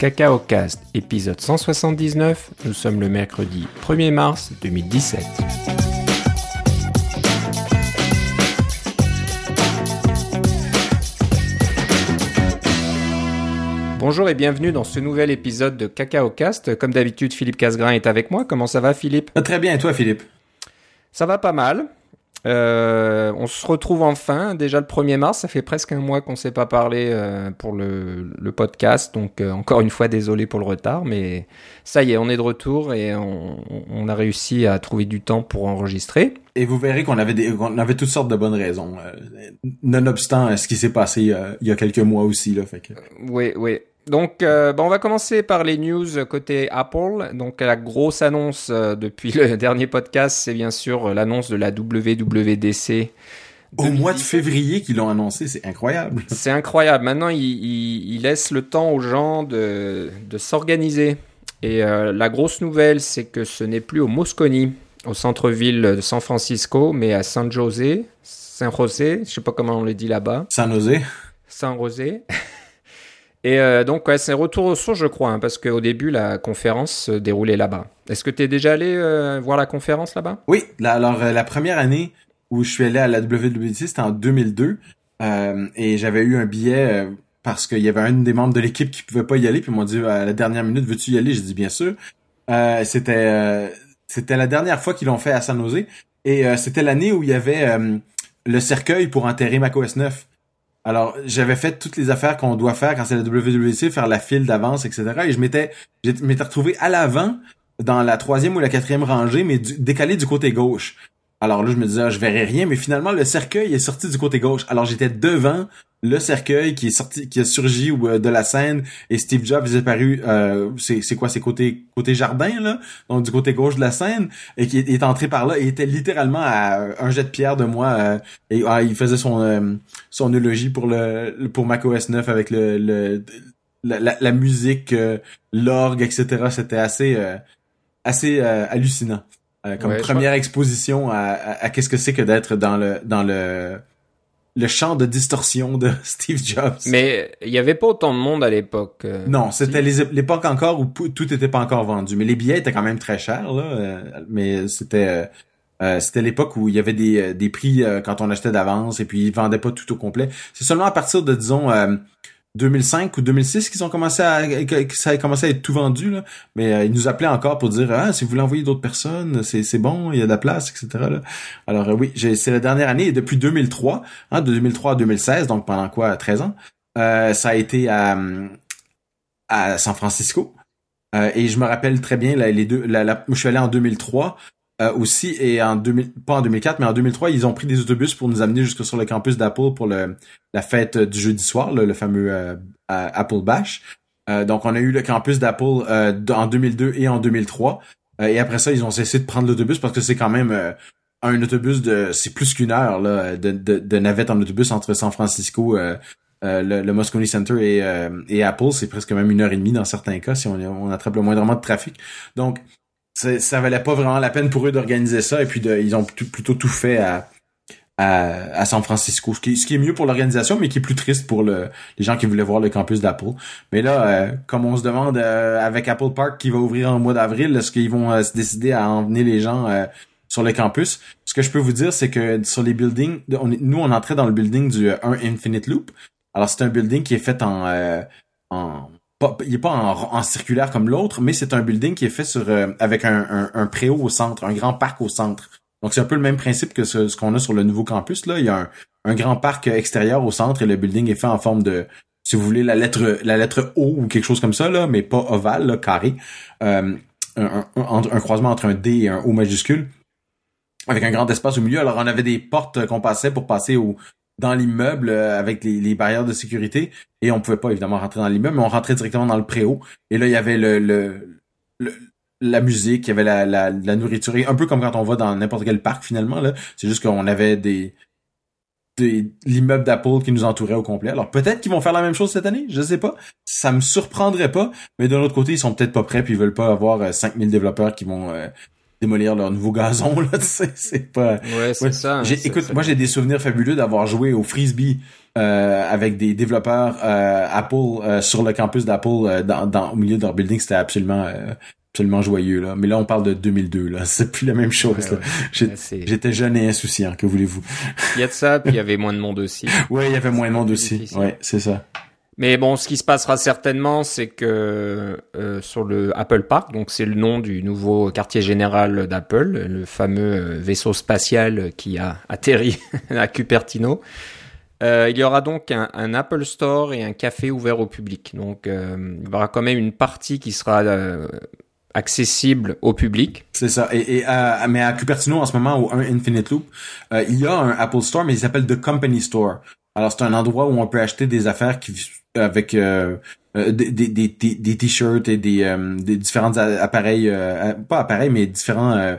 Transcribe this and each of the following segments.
Cacao Cast, épisode 179. Nous sommes le mercredi 1er mars 2017. Bonjour et bienvenue dans ce nouvel épisode de Cacao Cast. Comme d'habitude, Philippe Casgrain est avec moi. Comment ça va, Philippe? Très bien, et toi, Philippe? Ça va pas mal. Euh, on se retrouve enfin, déjà le 1er mars, ça fait presque un mois qu'on ne s'est pas parlé euh, pour le, le, podcast, donc euh, encore une fois désolé pour le retard, mais ça y est, on est de retour et on, on a réussi à trouver du temps pour enregistrer. Et vous verrez qu'on avait, des, on avait toutes sortes de bonnes raisons, nonobstant ce qui s'est passé il y a quelques mois aussi. Là, fait que... Oui, oui. Donc, euh, on va commencer par les news côté Apple. Donc, la grosse annonce euh, depuis le dernier podcast, c'est bien sûr l'annonce de la WWDC. Au mois de février qu'ils l'ont annoncé, c'est incroyable. C'est incroyable. Maintenant, ils il, il laissent le temps aux gens de, de s'organiser. Et euh, la grosse nouvelle, c'est que ce n'est plus au Moscone, au centre-ville de San Francisco, mais à San José, San José, je sais pas comment on le dit là-bas. San José. San José. Et euh, donc, ouais, c'est retour aux sources, je crois, hein, parce qu'au début, la conférence se déroulait là-bas. Est-ce que tu es déjà allé euh, voir la conférence là-bas? Oui, alors euh, la première année où je suis allé à la WWDC, c'était en 2002, et j'avais eu un billet parce qu'il y avait un des membres de l'équipe qui pouvait pas y aller, puis ils m'ont dit à la dernière minute, veux-tu y aller? J'ai dit bien sûr. c'était c'était la dernière fois qu'ils l'ont fait à San Jose, et c'était l'année où il y avait le cercueil pour enterrer macOS 9. Alors, j'avais fait toutes les affaires qu'on doit faire quand c'est la WWDC, faire la file d'avance, etc. Et je m'étais, je m'étais retrouvé à l'avant, dans la troisième ou la quatrième rangée, mais décalé du côté gauche. Alors là, je me disais, ah, je verrais rien, mais finalement, le cercueil est sorti du côté gauche. Alors j'étais devant le cercueil qui est sorti, qui a surgi euh, de la scène et Steve Jobs est apparu, euh, c'est quoi, c'est côté côté jardin là, donc du côté gauche de la scène et qui est, entré par là et était littéralement à un jet de pierre de moi euh, et ah, il faisait son euh, son eulogie pour le pour macOS 9 avec le, la, musique, l'orgue, etc. C'était assez assez hallucinant. Comme première exposition à, à, à qu'est-ce que c'est que d'être dans le dans le le champ de distorsion de Steve Jobs. Mais il y avait pas autant de monde à l'époque. Euh, non, c'était l'époque encore où tout était pas encore vendu. Mais les billets étaient quand même très chers, là. Euh, mais c'était euh, c'était l'époque où il y avait des, des prix quand on achetait d'avance et puis ils vendaient pas tout au complet. C'est seulement à partir de disons 2005 ou 2006 qu'ils ont commencé à que ça a commencé à être tout vendu là mais euh, ils nous appelaient encore pour dire ah si vous voulez envoyer d'autres personnes c'est c'est bon il y a de la place etc là. alors euh, oui c'est la dernière année et depuis 2003 hein, de 2003 à 2016 donc pendant quoi 13 ans euh, ça a été à à San Francisco et je me rappelle très bien là, les deux la, je suis allé en 2003 euh, aussi et en 2000 pas en 2004 mais en 2003 ils ont pris des autobus pour nous amener jusque sur le campus d'Apple pour le la fête du jeudi soir le, fameux euh, Apple Bash. Euh, donc on a eu le campus d'Apple en 2002 et en 2003 et après ça ils ont cessé de prendre l'autobus parce que c'est quand même un autobus de c'est plus qu'une heure là de, de, de, navette en autobus entre San Francisco le, le Moscone Center et, et Apple. C'est presque même une heure et demie dans certains cas si on, on attrape le moindrement de trafic. Donc ça valait pas vraiment la peine pour eux d'organiser ça et puis de, ils ont plutôt tout fait à, à, San Francisco, ce qui, ce qui est mieux pour l'organisation, mais qui est plus triste pour le, les gens qui voulaient voir le campus d'Apple. Mais là, euh, comme on se demande euh, avec Apple Park qui va ouvrir en mois d'avril, est-ce qu'ils vont euh, se décider à emmener les gens sur le campus? Ce que je peux vous dire, c'est que sur les buildings, nous on entrait dans le building du 1 Infinite Loop. Alors c'est un building qui est fait en, en il est pas en, circulaire comme l'autre, mais c'est un building qui est fait sur euh, avec un, un, préau au centre, un grand parc au centre. Donc c'est un peu le même principe que ce, qu'on a sur le nouveau campus. Là, il y a un, grand parc extérieur au centre et le building est fait en forme de, si vous voulez, la lettre la lettre O ou quelque chose comme ça là, mais pas ovale, carré. Euh, un, un, croisement entre un D et un O majuscule avec un grand espace au milieu. Alors on avait des portes qu'on passait pour passer au, dans l'immeuble euh, avec les, barrières de sécurité et on pouvait pas évidemment rentrer dans l'immeuble, mais on rentrait directement dans le préau. Et là, il y avait le, le, la musique, il y avait la, la, nourriture, un peu comme quand on va dans n'importe quel parc finalement. là. C'est juste qu'on avait des, des l'immeuble d'Apple qui nous entourait au complet. Alors peut-être qu'ils vont faire la même chose cette année, je sais pas. Ça me surprendrait pas, mais d'un autre côté, ils sont peut-être pas prêts puis ils veulent pas avoir 5000 euh, développeurs qui vont euh, démolir leur nouveau gazon là c'est pas ouais c'est ça écoute moi j'ai des souvenirs fabuleux d'avoir joué au frisbee euh, avec des développeurs euh, Apple euh, sur le campus d'Apple dans, dans, au milieu de leur building. C'était absolument absolument joyeux là. Mais là on parle de 2002 là. C'est plus la même chose j'étais jeune et insouciant que voulez-vous? Il y a de ça puis il y avait moins de monde aussi. Ouais il y avait moins de monde aussi. Ouais c'est ça mais bon, ce qui se passera certainement, c'est que euh, sur le Apple Park, donc c'est le nom du nouveau quartier général d'Apple, le fameux euh, vaisseau spatial qui a atterri à Cupertino. Euh, il y aura donc un, un, Apple Store et un café ouvert au public. Donc euh, il y aura quand même une partie qui sera euh, accessible au public. C'est ça. Et, et à, mais à Cupertino en ce moment au 1 Infinite Loop, il y a un Apple Store, mais il s'appelle The Company Store. Alors c'est un endroit où on peut acheter des affaires qui avec euh, euh, des, des, des, des t-shirts et des, euh, des différents appareils, pas appareils, mais différents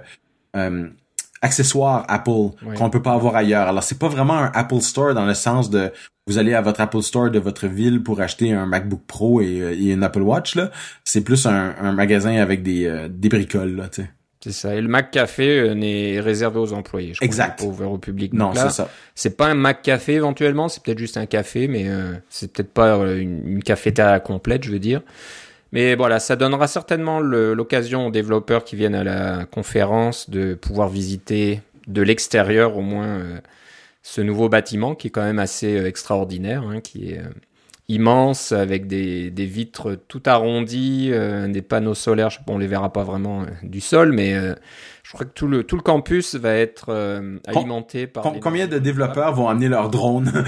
accessoires Apple qu'on peut pas avoir ailleurs. Alors c'est pas vraiment un Apple Store dans le sens de vous allez à votre Apple Store de votre ville pour acheter un MacBook Pro et, et une Apple Watch là. C'est plus un, un magasin avec des, des bricoles là, tu sais. C'est ça. Et le Mac Café euh, n'est réservé aux employés. Je exact. Crois, pas ouvert au public. Non, c'est ça. C'est pas un Mac Café éventuellement. C'est peut-être juste un café, mais euh, c'est peut-être pas euh, une, une cafétéria complète, je veux dire. Mais voilà, ça donnera certainement l'occasion aux développeurs qui viennent à la conférence de pouvoir visiter de l'extérieur au moins euh, ce nouveau bâtiment qui est quand même assez extraordinaire, hein, qui est immense avec des, des vitres tout arrondies, euh, des panneaux solaires. Bon, on les verra pas vraiment euh, du sol, mais euh, je crois que tout le tout le campus va être alimenté par. combien de développeurs vont amener leurs drones?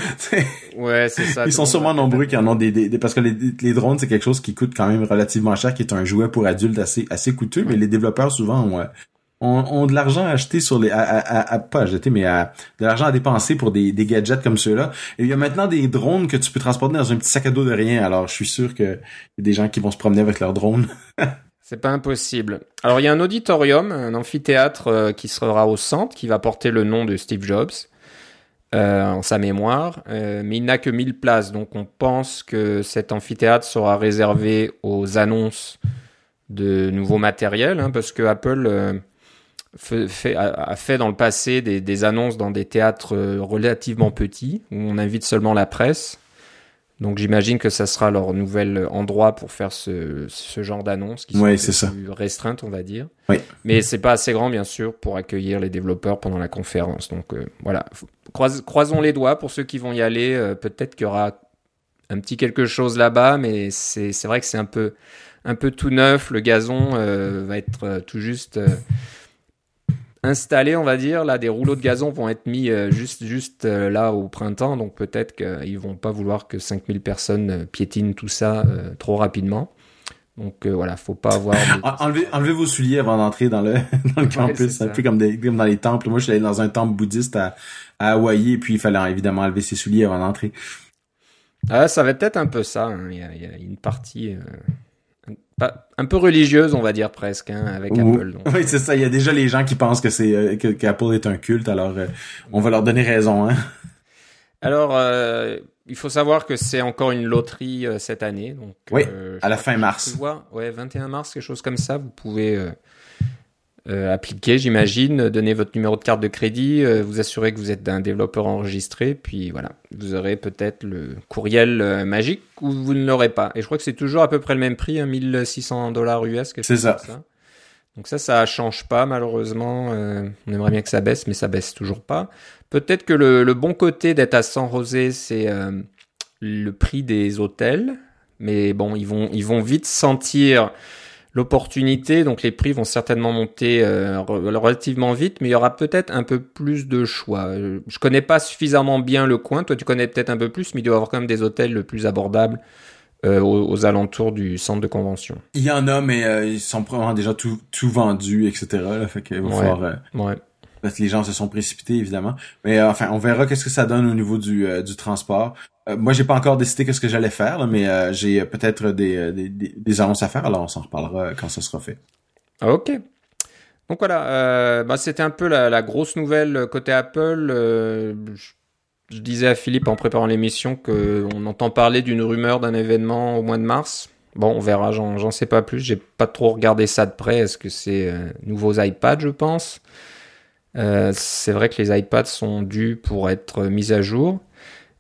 Ouais, c'est ça. Ils sont sûrement nombreux qui en ont des, des, parce que les, les drones c'est quelque chose qui coûte quand même relativement cher, qui est un jouet pour adultes assez assez coûteux, mais les développeurs souvent ont ont, de l'argent à acheter sur les, à, à, pas à jeter, mais à, de l'argent à dépenser pour des, gadgets comme ceux-là. Et il y a maintenant des drones que tu peux transporter dans un petit sac à dos de rien. Alors, je suis sûr qu'il y a des gens qui vont se promener avec leurs drones. C'est pas impossible. Alors, il y a un auditorium, un amphithéâtre euh, qui sera au centre, qui va porter le nom de Steve Jobs. Euh, en sa mémoire, euh, mais il n'a que 1000 places, donc on pense que cet amphithéâtre sera réservé aux annonces de nouveaux matériels, hein, parce que Apple fait, a, fait dans le passé des, des, annonces dans des théâtres euh, relativement petits où on invite seulement la presse. Donc j'imagine que ça sera leur nouvel endroit pour faire ce, ce genre d'annonces qui sont plus restreintes, on va dire. Oui. Mais c'est pas assez grand, bien sûr, pour accueillir les développeurs pendant la conférence. Donc euh, voilà, croisons les doigts pour ceux qui vont y aller. Euh, peut-être qu'il y aura un petit quelque chose là-bas, mais c'est vrai que c'est un peu un peu tout neuf. Le gazon va être tout juste installés, on va dire. Là, des rouleaux de gazon vont être mis euh, juste, juste euh, là au printemps, donc peut-être qu'ils vont pas vouloir que 5000 personnes euh, piétinent tout ça trop rapidement. Donc voilà, faut pas avoir. Enlevez, enlevez, vos souliers avant d'entrer dans le, dans le campus. c'est un peu comme, des, comme dans les temples. Moi, je suis allé dans un temple bouddhiste à, à Hawaï et puis il fallait évidemment enlever ses souliers avant d'entrer. Ah, ça va être un peu ça. Hein. Il, y a, il, y a, une partie un peu religieuse, on va dire presque, hein, avec Apple. Oui, c'est ça. Il y a déjà les gens qui pensent que c'est euh, que qu'Apple est un culte, alors euh, on va leur donner raison. Hein. Alors, euh, il faut savoir que c'est encore une loterie cette année, donc. Oui, à la fin mars. Vois, ouais, 21 mars, quelque chose comme ça. Vous pouvez euh, appliquer, j'imagine, donner votre numéro de carte de crédit, euh, vous assurer que vous êtes un développeur enregistré, puis voilà, vous aurez peut-être le courriel euh, magique ou vous ne l'aurez pas. Et je crois que c'est toujours à peu près le même prix, 1600 dollars US. C'est ça. ça. Donc ça, ça change pas malheureusement. on aimerait bien que ça baisse, mais ça baisse toujours pas. Peut-être que le, le, bon côté d'être à San José, c'est le prix des hôtels. Mais bon, ils vont, ils vont vite sentir l'opportunité. Donc les prix vont certainement monter euh, relativement vite, mais il y aura peut-être un peu plus de choix. Euh, je connais pas suffisamment bien le coin. Toi, tu connais peut-être un peu plus, mais il doit y avoir quand même des hôtels le plus abordables. Euh, aux, alentours du centre de convention. Il y en a, mais ils sont probablement déjà tout, tout vendus, etc. Là, fait qu'il va falloir, ouais. Parce que les gens se sont précipités, évidemment. Mais enfin, on verra qu'est-ce que ça donne au niveau du, du transport. Euh, moi, j'ai pas encore décidé qu'est-ce que j'allais faire, mais euh, j'ai peut-être des, euh, des, des, annonces à faire, alors on s'en reparlera quand ça sera fait. Ok. Donc voilà, bah, c'était un peu la, grosse nouvelle côté Apple. je, disais à Philippe en préparant l'émission qu'on entend parler d'une rumeur d'un événement au mois de mars. Bon, on verra, j'en sais pas plus. J'ai pas trop regardé ça de près. Est-ce que c'est euh, nouveaux iPads, je pense? Euh, C'est vrai que les iPads sont dus pour être mis à jour.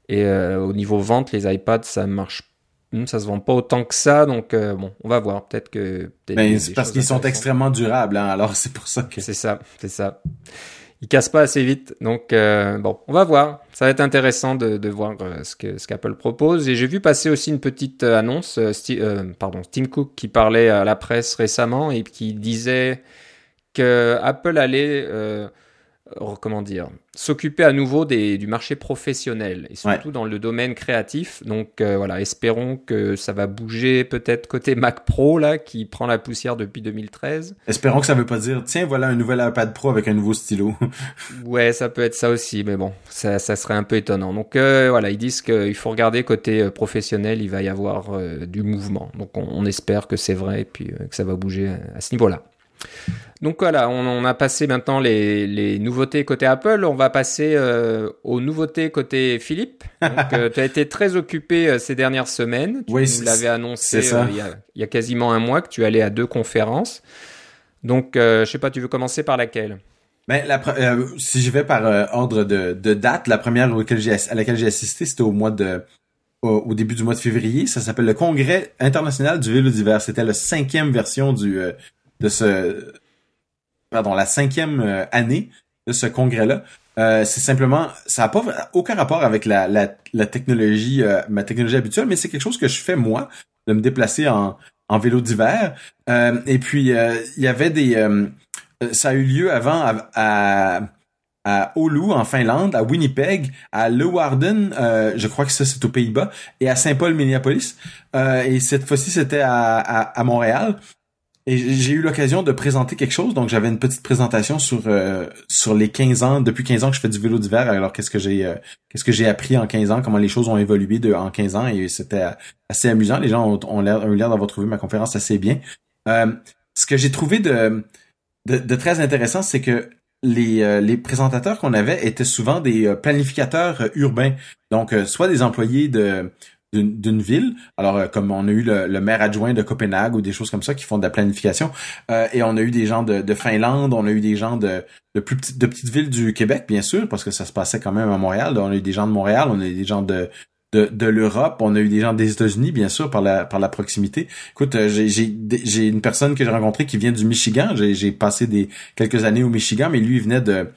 Et euh, au niveau vente, les iPads, ça marche hmm, ça se vend pas autant que ça, donc bon, on va voir. Peut-être que. Peut Mais c'est parce qu'ils sont extrêmement durables, hein, alors c'est pour ça que. C'est ça, c'est ça il casse pas assez vite. Donc euh, bon, on va voir. Ça va être intéressant de, de voir euh, ce que ce qu'Apple propose. Et j'ai vu passer aussi une petite euh, annonce, pardon, Tim Cook qui parlait à la presse récemment et qui disait que Apple allait comment dire, s'occuper à nouveau des, du marché professionnel et surtout dans le domaine créatif. Donc euh, voilà, espérons que ça va bouger peut-être côté Mac Pro là qui prend la poussière depuis 2013. Espérons que ça veut pas dire tiens voilà un nouvel iPad Pro avec un nouveau stylo. ouais, ça peut être ça aussi, mais bon, ça, ça serait un peu étonnant. Donc euh, voilà, ils disent qu'il faut regarder côté euh, professionnel, il va y avoir du mouvement. Donc on, on espère que c'est vrai et puis que ça va bouger à ce niveau-là. Donc voilà, on, a passé maintenant les, nouveautés côté Apple. On va passer euh, aux nouveautés côté Philippe. Euh, tu as été très occupé euh, ces dernières semaines. Tu nous l'avais annoncé il y, a, quasiment un mois que tu allais à deux conférences. Donc je sais pas, tu veux commencer par laquelle? Ben, la, si je vais par ordre de, date, la première à laquelle j'ai assisté, c'était au mois de au, début du mois de février. Ça s'appelle le Congrès international du vélo d'hiver. C'était la cinquième version du de ce pardon, la cinquième euh, année de ce congrès-là. Euh, c'est simplement, ça n'a pas aucun rapport avec la, la, technologie, euh, ma technologie habituelle, mais c'est quelque chose que je fais moi, de me déplacer en, en vélo d'hiver. et puis il y avait des, ça a eu lieu avant à, à, à Oulu en Finlande, à Winnipeg, à Leeuwarden, je crois que ça c'est aux Pays-Bas, et à Saint-Paul, Minneapolis. et cette fois-ci c'était à, à, à Montréal. Et j'ai eu l'occasion de présenter quelque chose, donc j'avais une petite présentation sur euh, sur les 15 ans, depuis 15 ans que je fais du vélo d'hiver, alors qu'est-ce que j'ai euh, qu'est-ce que j'ai appris en 15 ans, comment les choses ont évolué en 15 ans? Et c'était assez amusant. Les gens ont, ont eu l'air d'avoir trouvé ma conférence assez bien. Euh, ce que j'ai trouvé de, de, de très intéressant, c'est que les, les présentateurs qu'on avait étaient souvent des planificateurs urbains, donc soit des employés de d'une ville. Alors, euh, comme on a eu le, maire adjoint de Copenhague ou des choses comme ça qui font de la planification, euh, et on a eu des gens de, Finlande, on a eu des gens de, de plus petites, de petites villes du Québec, bien sûr, parce que ça se passait quand même à Montréal. On a eu des gens de Montréal, on a eu des gens de de, de l'Europe, on a eu des gens des États-Unis, bien sûr, par la par la proximité. Écoute, euh, j'ai une personne que j'ai rencontrée qui vient du Michigan. J'ai passé des quelques années au Michigan, mais lui il venait de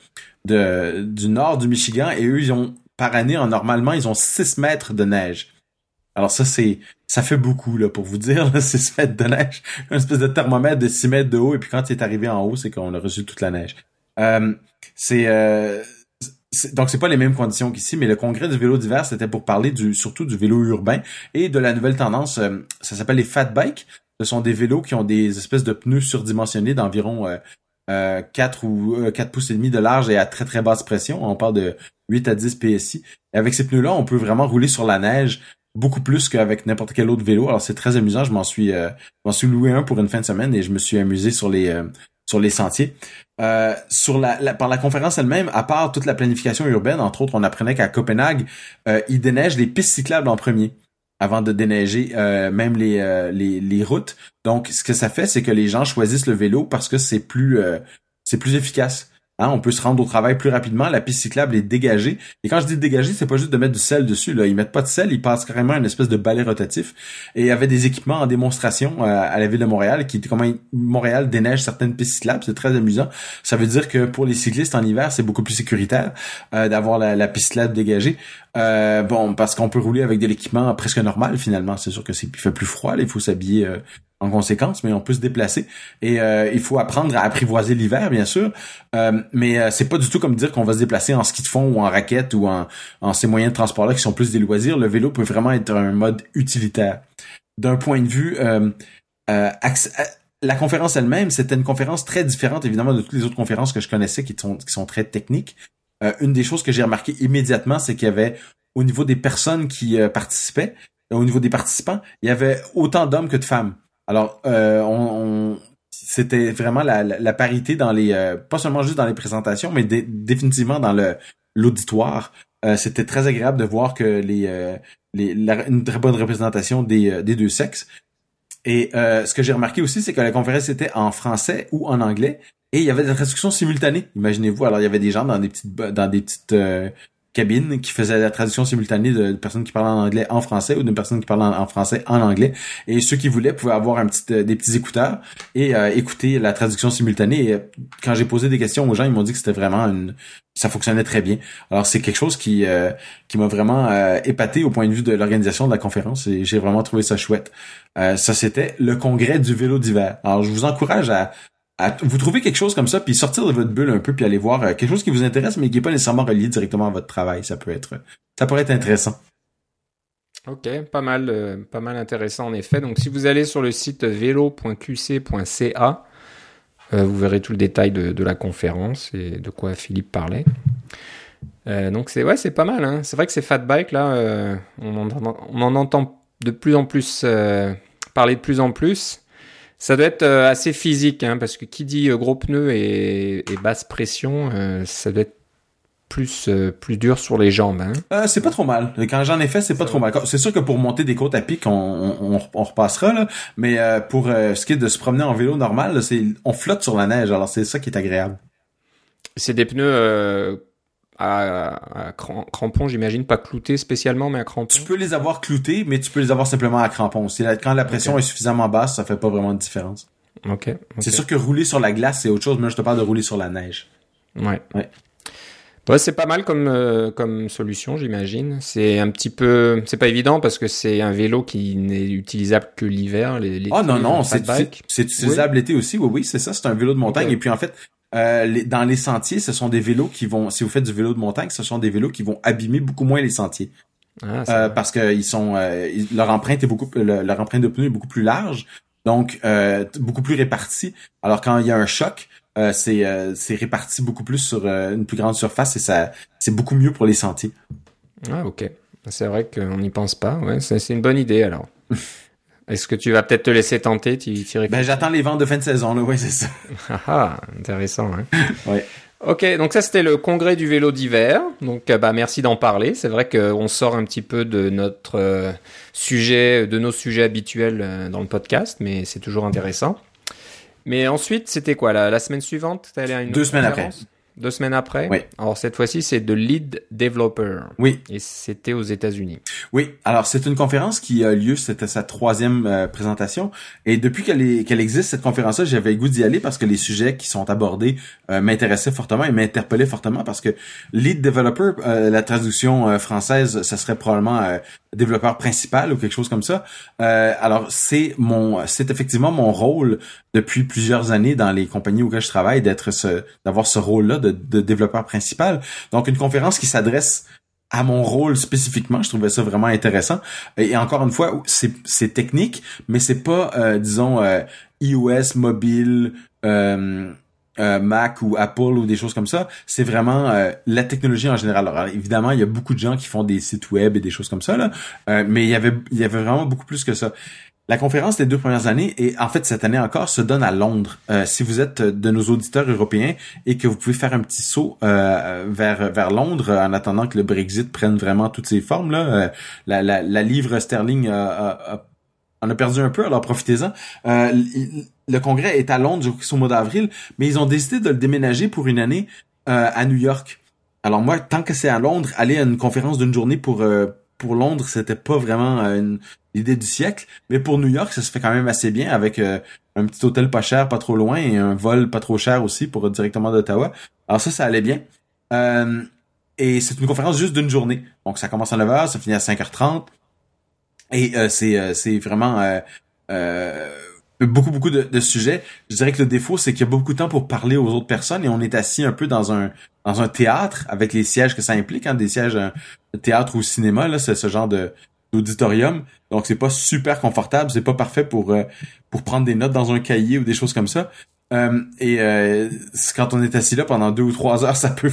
de du nord du Michigan et eux ils ont par année, en normalement, ils ont 6 mètres de neige. Alors ça, c'est ça fait beaucoup là pour vous dire, là, 6 mètres de neige, une espèce de thermomètre de 6 mètres de haut, et puis quand il est arrivé en haut, c'est qu'on a reçu toute la neige. Euh, c'est euh, donc c'est pas les mêmes conditions qu'ici, mais le congrès du vélo d'hiver, c'était pour parler du surtout du vélo urbain et de la nouvelle tendance. Euh, ça s'appelle les fat bikes. Ce sont des vélos qui ont des espèces de pneus surdimensionnés d'environ euh, 4 ou 4 pouces et demi de large et à très très basse pression. On parle de 8 à 10 PSI. Et avec ces pneus-là, on peut vraiment rouler sur la neige beaucoup plus qu'avec n'importe quel autre vélo. Alors c'est très amusant. Je m'en suis, euh, m'en suis loué un pour une fin de semaine et je me suis amusé sur les euh, sur les sentiers. Euh, sur la, par la conférence elle-même, à part toute la planification urbaine, entre autres, on apprenait qu'à Copenhague, euh, ils déneigent les pistes cyclables en premier avant de déneiger même les, les, les routes. Donc ce que ça fait, c'est que les gens choisissent le vélo parce que c'est plus c'est plus efficace. Hein, on peut se rendre au travail plus rapidement. La piste cyclable est dégagée. Et quand je dis dégagée, c'est pas juste de mettre du sel dessus. Là, ils mettent pas de sel, ils passent carrément une espèce de balai rotatif. Et il y avait des équipements en démonstration euh, à la ville de Montréal qui comment Montréal déneige certaines pistes cyclables. C'est très amusant. Ça veut dire que pour les cyclistes en hiver, c'est beaucoup plus sécuritaire euh, d'avoir la, la, piste cyclable dégagée. Euh, bon, parce qu'on peut rouler avec de l'équipement presque normal finalement. C'est sûr que c'est fait plus froid. il faut s'habiller en conséquence, mais on peut se déplacer et euh, il faut apprendre à apprivoiser l'hiver, bien sûr. Euh, mais euh, c'est pas du tout comme dire qu'on va se déplacer en ski de fond ou en raquette ou en, en ces moyens de transport-là qui sont plus des loisirs. Le vélo peut vraiment être un mode utilitaire. D'un point de vue la conférence elle-même, c'était une conférence très différente évidemment de toutes les autres conférences que je connaissais qui sont qui sont très techniques. une des choses que j'ai remarqué immédiatement, c'est qu'il y avait au niveau des personnes qui participaient, au niveau des participants, il y avait autant d'hommes que de femmes. Alors, euh, on, c'était vraiment la, parité dans les, euh, pas seulement juste dans les présentations, mais définitivement dans le l'auditoire. Euh, c'était très agréable de voir que les, les une très bonne représentation des, des deux sexes. Et ce que j'ai remarqué aussi, c'est que la conférence était en français ou en anglais. Et il y avait des traductions simultanées. Imaginez-vous. Alors, il y avait des gens dans des petites, dans des petites cabines qui faisaient la traduction simultanée de, personnes qui parlent en anglais en français ou de personnes qui parlent en, français en anglais. Et ceux qui voulaient pouvaient avoir un petit, des petits écouteurs et écouter la traduction simultanée. Et quand j'ai posé des questions aux gens, ils m'ont dit que c'était vraiment une, ça fonctionnait très bien. Alors c'est quelque chose qui euh, qui m'a vraiment euh, épaté au point de vue de l'organisation de la conférence et j'ai vraiment trouvé ça chouette. Euh, ça c'était le congrès du vélo d'hiver. Alors je vous encourage à, vous trouver quelque chose comme ça puis sortir de votre bulle un peu puis aller voir quelque chose qui vous intéresse mais qui est pas nécessairement relié directement à votre travail. Ça peut être ça pourrait être intéressant. Ok, pas mal, pas mal intéressant en effet. Donc si vous allez sur le site vélo.qc.ca, euh, vous verrez tout le détail de, la conférence et de quoi Philippe parlait. Euh, donc c'est ouais, c'est pas mal. Hein. C'est vrai que ces fat bikes là, euh, on, en, entend de plus en plus parler de plus en plus. Ça doit être assez physique hein, parce que qui dit gros pneus et, et basse pression, ça doit être plus euh, plus dur sur les jambes. Hein? Euh, c'est pas trop mal. Quand j'en ai fait, c'est pas trop mal. C'est sûr que pour monter des côtes à pic, on, on, repassera là. Mais euh, pour ce qui est de se promener en vélo normal, c'est on flotte sur la neige. Alors c'est ça qui est agréable. C'est des pneus à, crampons, j'imagine, pas cloutés spécialement, mais à crampons. Tu peux les avoir cloutés, mais tu peux les avoir simplement à crampons. quand la pression est suffisamment basse, ça fait pas vraiment de différence. Ok. C'est sûr que rouler sur la glace, c'est autre chose. Mais je te parle de rouler sur la neige. Ouais. Ouais c'est pas mal comme euh, comme solution, j'imagine. C'est un petit peu, c'est pas évident parce que c'est un vélo qui n'est utilisable que l'hiver. Les, oh non non, c'est c'est utilisable l'été aussi. Oui oui, c'est ça. C'est un vélo de montagne et puis en fait. Euh, dans les sentiers, ce sont des vélos qui vont, si vous faites du vélo de montagne, ce sont des vélos qui vont abîmer beaucoup moins les sentiers. Ah, euh, parce que ils sont, euh, leur empreinte est beaucoup, leur empreinte de pneus est beaucoup plus large, donc beaucoup plus répartie. Alors quand il y a un choc, euh, c'est euh, c'est réparti beaucoup plus sur euh, une plus grande surface et ça c'est beaucoup mieux pour les sentiers. Ah ok, c'est vrai qu'on n'y pense pas. Ouais, c'est une bonne idée alors. Est-ce que tu vas peut-être te laisser tenter Ben j'attends les ventes de fin de saison là, ouais c'est ça. ah, ah intéressant. Hein. ouais. Ok, donc ça c'était le congrès du vélo d'hiver. Donc bah merci d'en parler. C'est vrai qu'on sort un petit peu de notre sujet, de nos sujets habituels dans le podcast, mais c'est toujours intéressant. Mais ensuite, c'était quoi la, la, semaine suivante? Allé à une Deux semaines après. Deux semaines après. Oui. Alors cette fois-ci, c'est de lead developer. Oui. Et c'était aux États-Unis. Oui. Alors c'est une conférence qui a lieu. C'était sa troisième euh, présentation. Et depuis qu'elle qu'elle existe cette conférence-là, j'avais le goût d'y aller parce que les sujets qui sont abordés euh, m'intéressaient fortement et m'interpellaient fortement parce que lead developer, euh, la traduction française, ça serait probablement développeur principal ou quelque chose comme ça. alors c'est mon, c'est effectivement mon rôle depuis plusieurs années dans les compagnies auxquelles je travaille d'être ce, d'avoir ce rôle-là de, développeur principal. Donc une conférence qui s'adresse à mon rôle spécifiquement, je trouvais ça vraiment intéressant. Et encore une fois, c'est technique, mais c'est pas, euh, disons, euh, iOS, mobile, euh, Mac ou Apple ou des choses comme ça. C'est vraiment la technologie en général. Alors, évidemment, il y a beaucoup de gens qui font des sites web et des choses comme ça là, mais il y avait il y avait vraiment beaucoup plus que ça. La conférence des deux premières années, et en fait cette année encore, se donne à Londres. Euh, si vous êtes de nos auditeurs européens et que vous pouvez faire un petit saut euh, vers vers Londres en attendant que le Brexit prenne vraiment toutes ses formes, là, euh, la, livre sterling en a perdu un peu, alors profitez-en. le congrès est à Londres au mois d'avril, mais ils ont décidé de le déménager pour une année à New York. Alors moi, tant que c'est à Londres, aller à une conférence d'une journée pour pour Londres, c'était pas vraiment une, l'idée du siècle. Mais pour New York, ça se fait quand même assez bien avec euh, un petit hôtel pas cher, pas trop loin et un vol pas trop cher aussi pour directement d'Ottawa. Alors ça, ça allait bien. Euh, et c'est une conférence juste d'une journée. Donc ça commence à 9h, ça finit à 5h30. Et euh, c'est c'est vraiment beaucoup beaucoup de, de, sujets. Je dirais que le défaut c'est qu'il y a beaucoup de temps pour parler aux autres personnes et on est assis un peu dans un dans un théâtre avec les sièges que ça implique, hein, des sièges de théâtre ou cinéma là, c'est ce genre de d'auditorium. Donc c'est pas super confortable, c'est pas parfait pour euh, pour prendre des notes dans un cahier ou des choses comme ça. Euh, et euh, quand on est assis là pendant deux ou trois heures, ça peut,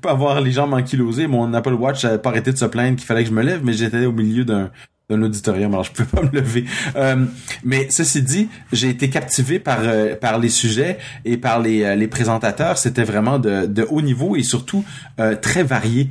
pas avoir les jambes ankylosées. Mon Apple Watch n'a pas arrêté de se plaindre qu'il fallait que je me lève, mais j'étais au milieu d'un d'un auditorium, alors je pouvais pas me lever. mais ceci dit, j'ai été captivé par par les sujets et par les les présentateurs. C'était vraiment de, de haut niveau et surtout très varié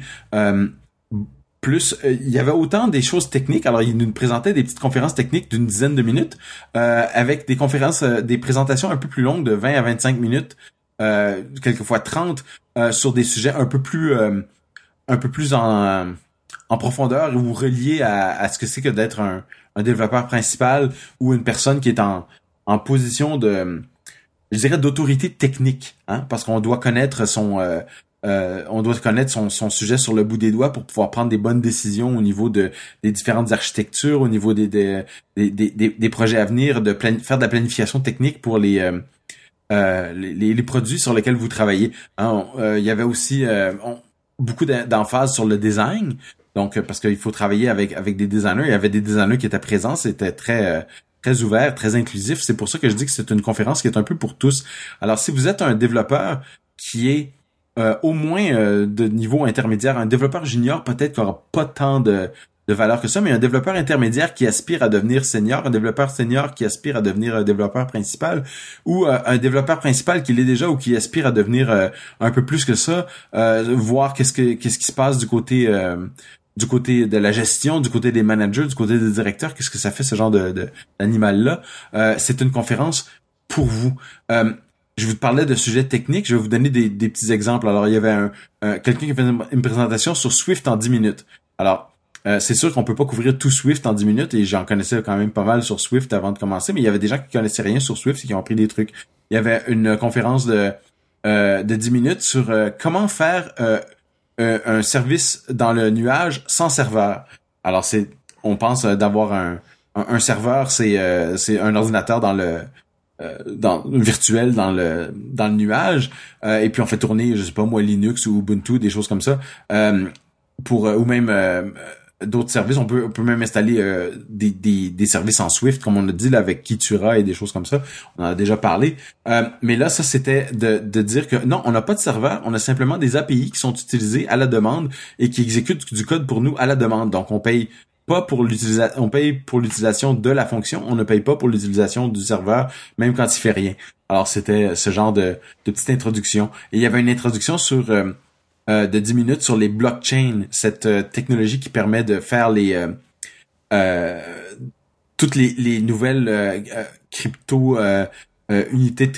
plus il y avait autant des choses techniques. Alors il nous présentait des petites conférences techniques d'une dizaine de minutes avec des conférences, des présentations un peu plus longues de 20 à 25 minutes, quelquefois 30 sur des sujets un peu plus un peu plus en en profondeur ou relié à, à ce que c'est que d'être un, développeur principal ou une personne qui est en, position de je dirais d'autorité technique hein, parce qu'on doit connaître son euh, euh, on doit connaître son, sujet sur le bout des doigts pour pouvoir prendre des bonnes décisions au niveau de des différentes architectures, au niveau des projets à venir, de faire de la planification technique pour les euh, produits sur lesquels vous travaillez. Hein, il y avait aussi beaucoup d'emphase sur le design. Donc, parce qu'il faut travailler avec avec des designers. Il y avait des designers qui étaient présents. C'était très très ouvert, très inclusif. C'est pour ça que je dis que c'est une conférence qui est un peu pour tous. Alors, si vous êtes un développeur qui est euh, au moins euh, de niveau intermédiaire, un développeur junior peut-être qui aura pas tant de, de valeur que ça, mais un développeur intermédiaire qui aspire à devenir senior, un développeur senior qui aspire à devenir un développeur principal, ou euh, un développeur principal qui l'est déjà ou qui aspire à devenir un peu plus que ça, voir qu'est-ce que qu'est-ce qui se passe du côté du côté de la gestion, du côté des managers, du côté des directeurs, qu'est-ce que ça fait ce genre de d'animal-là? Euh, c'est une conférence pour vous. Euh, je vous parlais de sujets techniques, je vais vous donner des, des petits exemples. Alors, il y avait un, quelqu'un qui faisait une présentation sur Swift en 10 minutes. Alors, euh, c'est sûr qu'on peut pas couvrir tout Swift en 10 minutes et j'en connaissais quand même pas mal sur Swift avant de commencer, mais il y avait des gens qui connaissaient rien sur Swift et qui ont pris des trucs. Il y avait une conférence de de 10 minutes sur comment faire euh, un service dans le nuage sans serveur. Alors c'est, on pense euh, d'avoir un, un, serveur, c'est euh, c'est un ordinateur dans le dans virtuel dans le dans le nuage et puis on fait tourner je sais pas moi Linux ou Ubuntu des choses comme ça pour ou même d'autres services. On peut, on peut même installer euh, des, des, des, services en Swift, comme on a dit là, avec Kitura et des choses comme ça. On en a déjà parlé. Euh, mais là, ça, c'était de, de dire que non, on n'a pas de serveur, on a simplement des API qui sont utilisés à la demande et qui exécutent du code pour nous à la demande. Donc, on paye pas pour l'utilisation, on paye pour l'utilisation de la fonction, on ne paye pas pour l'utilisation du serveur, même quand il fait rien. Alors, c'était ce genre de, de petite introduction. Et il y avait une introduction sur... Euh, euh, de 10 minutes sur les blockchains, cette euh, technologie qui permet de faire les euh, toutes les, les nouvelles crypto unités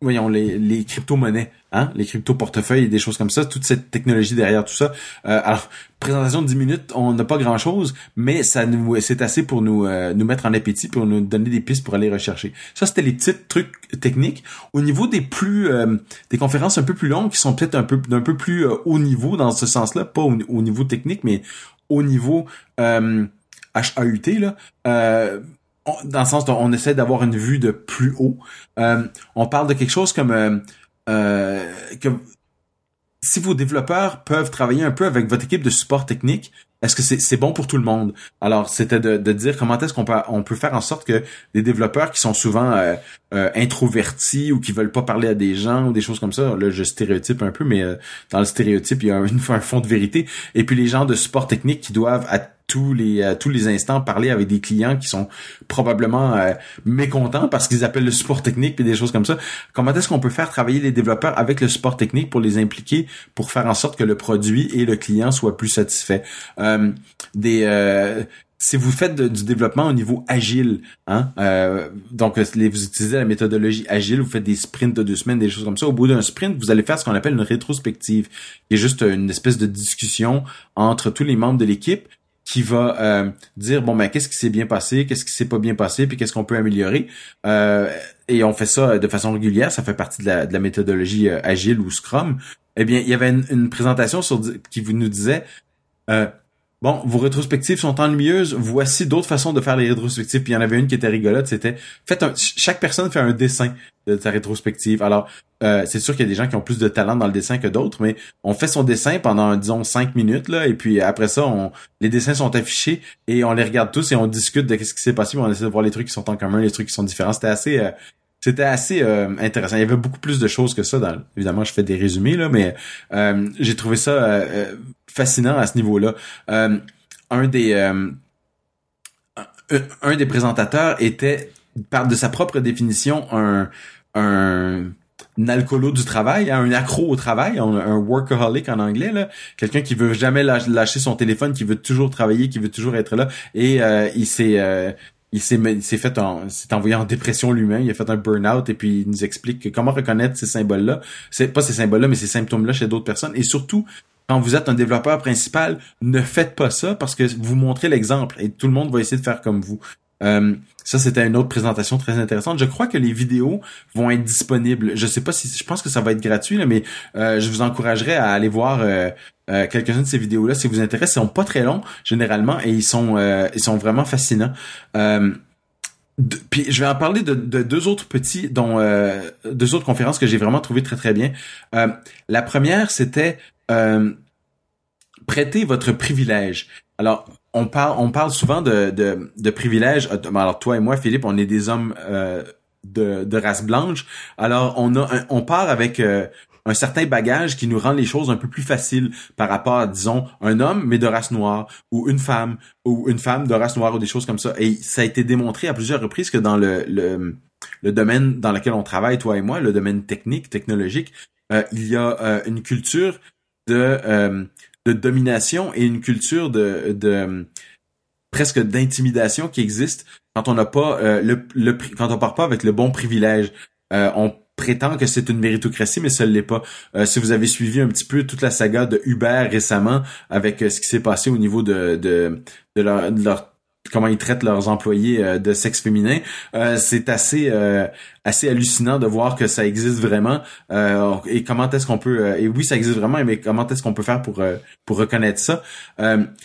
voyons les, les crypto-monnaies, hein, les crypto-portefeuilles et des choses comme ça, toute cette technologie derrière tout ça. Euh, alors, présentation de 10 minutes, on n'a pas grand-chose, mais ça nous c'est assez pour nous euh, nous mettre en appétit pour nous donner des pistes pour aller rechercher. Ça c'était les petits trucs techniques. Au niveau des plus euh, des conférences un peu plus longues qui sont peut-être un peu d'un peu plus haut niveau dans ce sens-là, pas au, au, niveau technique mais au niveau HAUT là dans le sens on essaie d'avoir une vue de plus haut. Euh, on parle de quelque chose comme euh, euh, que si vos développeurs peuvent travailler un peu avec votre équipe de support technique, est-ce que c'est bon pour tout le monde? Alors, c'était de, de, dire comment est-ce qu'on peut on peut faire en sorte que les développeurs qui sont souvent euh, euh, introvertis ou qui veulent pas parler à des gens ou des choses comme ça, là je stéréotype un peu, mais euh, dans le stéréotype il y a un, un fond de vérité. Et puis les gens de support technique qui doivent tous les tous les instants parler avec des clients qui sont probablement mécontents parce qu'ils appellent le support technique et des choses comme ça. Comment est-ce qu'on peut faire travailler les développeurs avec le support technique pour les impliquer pour faire en sorte que le produit et le client soient plus satisfaits? Euh, des euh, si vous faites du développement au niveau agile, hein, euh, donc vous utilisez la méthodologie agile, vous faites des sprints de deux semaines, des choses comme ça. Au bout d'un sprint, vous allez faire ce qu'on appelle une rétrospective, qui est juste une espèce de discussion entre tous les membres de l'équipe qui va dire bon ben qu'est-ce qui s'est bien passé, qu'est-ce qui s'est pas bien passé, puis qu'est-ce qu'on peut améliorer. et on fait ça de façon régulière, ça fait partie de la, méthodologie agile ou Scrum. Eh bien, il y avait une, une présentation sur, qui vous nous disait euh, Bon, vos rétrospectives sont ennuyeuses. Voici d'autres façons de faire les rétrospectives. Puis il y en avait une qui était rigolote. C'était faites un, chaque personne fait un dessin de sa rétrospective. Alors, euh, c'est sûr qu'il y a des gens qui ont plus de talent dans le dessin que d'autres, mais on fait son dessin pendant disons cinq minutes là, et puis après ça, on, les dessins sont affichés et on les regarde tous et on discute de ce qui s'est passé. On essaie de voir les trucs qui sont en commun, les trucs qui sont différents. C'était assez euh, c'était assez euh, intéressant. Il y avait beaucoup plus de choses que ça. Dans, évidemment, je fais des résumés là, mais euh, j'ai trouvé ça euh, fascinant à ce niveau-là. un des un des présentateurs était par de sa propre définition un un alcoolo du travail, hein, un accro au travail, un, workaholic en anglais, là, quelqu'un qui veut jamais lâcher son téléphone, qui veut toujours travailler, qui veut toujours être là, et euh, il s'est euh, il s'est fait s'est envoyé en dépression lui-même, il a fait un burn-out et puis il nous explique comment reconnaître ces symboles-là, c'est pas ces symboles-là mais ces symptômes-là chez d'autres personnes et surtout quand vous êtes un développeur principal, ne faites pas ça parce que vous montrez l'exemple et tout le monde va essayer de faire comme vous. Euh, ça, c'était une autre présentation très intéressante. Je crois que les vidéos vont être disponibles. Je sais pas si, je pense que ça va être gratuit, mais euh, je vous encouragerais à aller voir euh, euh, quelques-unes de ces vidéos-là si vous intéressent. Ils sont pas très longs généralement et ils sont, ils sont vraiment fascinants. puis je vais en parler de, deux autres petits, dont deux autres conférences que j'ai vraiment trouvé très très bien. la première, c'était prêter votre privilège. Alors, on parle, on parle souvent de, de, de privilèges. Euh, alors toi et moi, Philippe, on est des hommes euh, de, race blanche. Alors on a, on part avec euh, un certain bagage qui nous rend les choses un peu plus faciles par rapport à, disons, un homme mais de race noire ou une femme ou une femme de race noire ou des choses comme ça. Et ça a été démontré à plusieurs reprises que dans le, le, le domaine dans lequel on travaille, toi et moi, le domaine technique, technologique, il y a une culture de de domination et une culture de, presque d'intimidation qui existe quand on n'a pas euh, le, le quand on part pas avec le bon privilège. Euh, on prétend que c'est une méritocratie, mais ça ne l'est pas. Euh, si vous avez suivi un petit peu toute la saga de Uber récemment, avec ce qui s'est passé au niveau de, de leur comment ils traitent leurs employés euh, de sexe féminin. Euh, c'est assez euh, assez hallucinant de voir que ça existe vraiment et comment est-ce qu'on peut et oui ça existe vraiment mais comment est-ce qu'on peut faire pour pour reconnaître ça?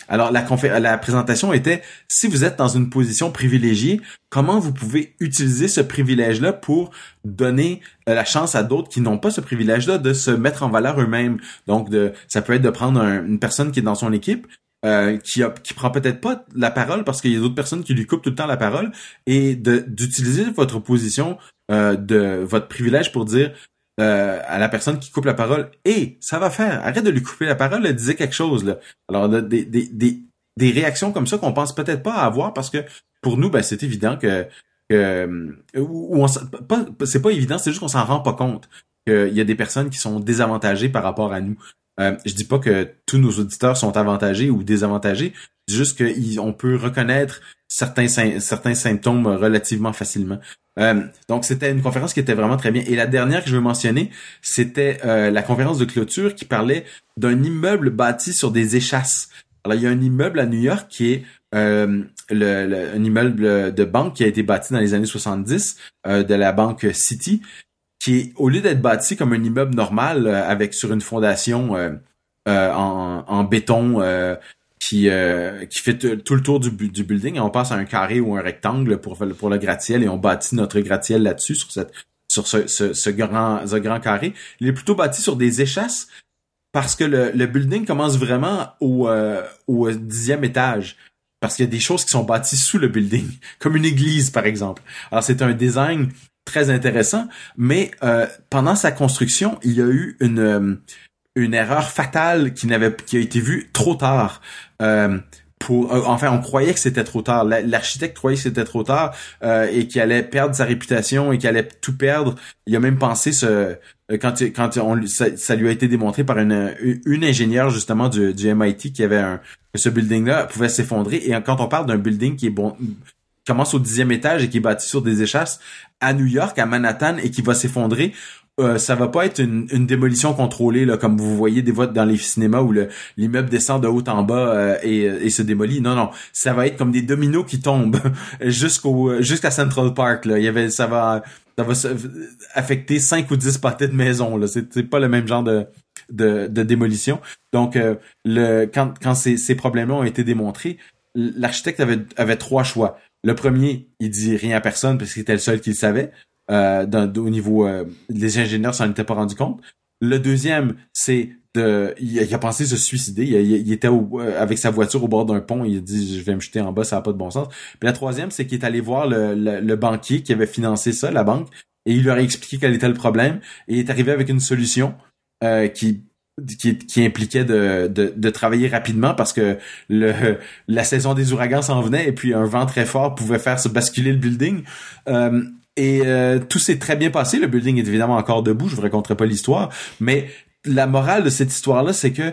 alors la la présentation était si vous êtes dans une position privilégiée, comment vous pouvez utiliser ce privilège là pour donner la chance à d'autres qui n'ont pas ce privilège là de se mettre en valeur eux-mêmes. Donc de ça peut être de prendre une personne qui est dans son équipe euh, qui a, qui prend peut-être pas la parole parce qu'il y a d'autres personnes qui lui coupent tout le temps la parole et d'utiliser votre position euh, de votre privilège pour dire euh, à la personne qui coupe la parole et ça va faire arrête de lui couper la parole disait quelque chose là alors des des des des réactions comme ça qu'on pense peut-être pas avoir parce que pour nous ben c'est évident que que ou, on pas c'est pas évident c'est juste qu'on s'en rend pas compte qu'il y a des personnes qui sont désavantagées par rapport à nous euh, je dis pas que tous nos auditeurs sont avantagés ou désavantagés, juste qu'on peut reconnaître certains certains symptômes relativement facilement. Euh, donc c'était une conférence qui était vraiment très bien. Et la dernière que je veux mentionner, c'était euh, la conférence de clôture qui parlait d'un immeuble bâti sur des échasses. Alors il y a un immeuble à New York qui est euh, le, un immeuble de banque qui a été bâti dans les années 70 de la banque City qui au lieu d'être bâti comme un immeuble normal euh, avec sur une fondation euh, euh, en, en, béton qui qui fait tout le tour du, du building, on passe à un carré ou un rectangle pour pour le gratte-ciel et on bâtit notre gratte-ciel là-dessus sur cette sur ce, ce, ce, grand ce grand carré. Il est plutôt bâti sur des échasses parce que le, le building commence vraiment au au dixième étage parce qu'il y a des choses qui sont bâties sous le building, comme une église par exemple. Alors c'est un design très intéressant, mais euh, pendant sa construction, il y a eu une euh, une erreur fatale qui n'avait qui a été vue trop tard. Euh, pour, enfin, on croyait que c'était trop tard. L'architecte croyait que c'était trop tard et qu'il allait perdre sa réputation et qu'il allait tout perdre. Il a même pensé ce quand quand on, ça, lui a été démontré par une une ingénieure justement du, du MIT qui avait un ce building-là pouvait s'effondrer. Et quand on parle d'un building qui est bon commence au dixième étage et qui est bâti sur des échasses à New York, à Manhattan, et qui va s'effondrer. Euh, ça va pas être une, une, démolition contrôlée là comme vous voyez des votes dans les cinémas où l'immeuble descend de haut en bas euh, et, et, se démolit. Non non, ça va être comme des dominos qui tombent jusqu'au jusqu'à Central Park là. Il y avait ça va ça va affecter cinq ou dix pâtés de maison là. C'est pas le même genre de de, de démolition. Donc euh, le quand quand ces, ces problèmes-là ont été démontrés, l'architecte avait avait trois choix. Le premier, il dit rien à personne parce qu'il était le seul qui le savait. Euh, au niveau euh, les ingénieurs s'en étaient pas rendu compte. Le deuxième, c'est de il a, pensé se suicider. Il, était euh, avec sa voiture au bord d'un pont. Il a dit je vais me jeter en bas, ça n'a pas de bon sens. Puis la troisième, c'est qu'il est allé voir le, le, banquier qui avait financé ça, la banque, et il leur a expliqué quel était le problème. Et il est arrivé avec une solution euh, qui qui, qui impliquait de, de, de, travailler rapidement parce que le, la saison des ouragans s'en venait et puis un vent très fort pouvait faire se basculer le building. Euh, et tout s'est très bien passé. Le building est évidemment encore debout. Je vous raconterai pas l'histoire, mais la morale de cette histoire-là, c'est que